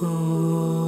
Invisible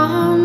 surround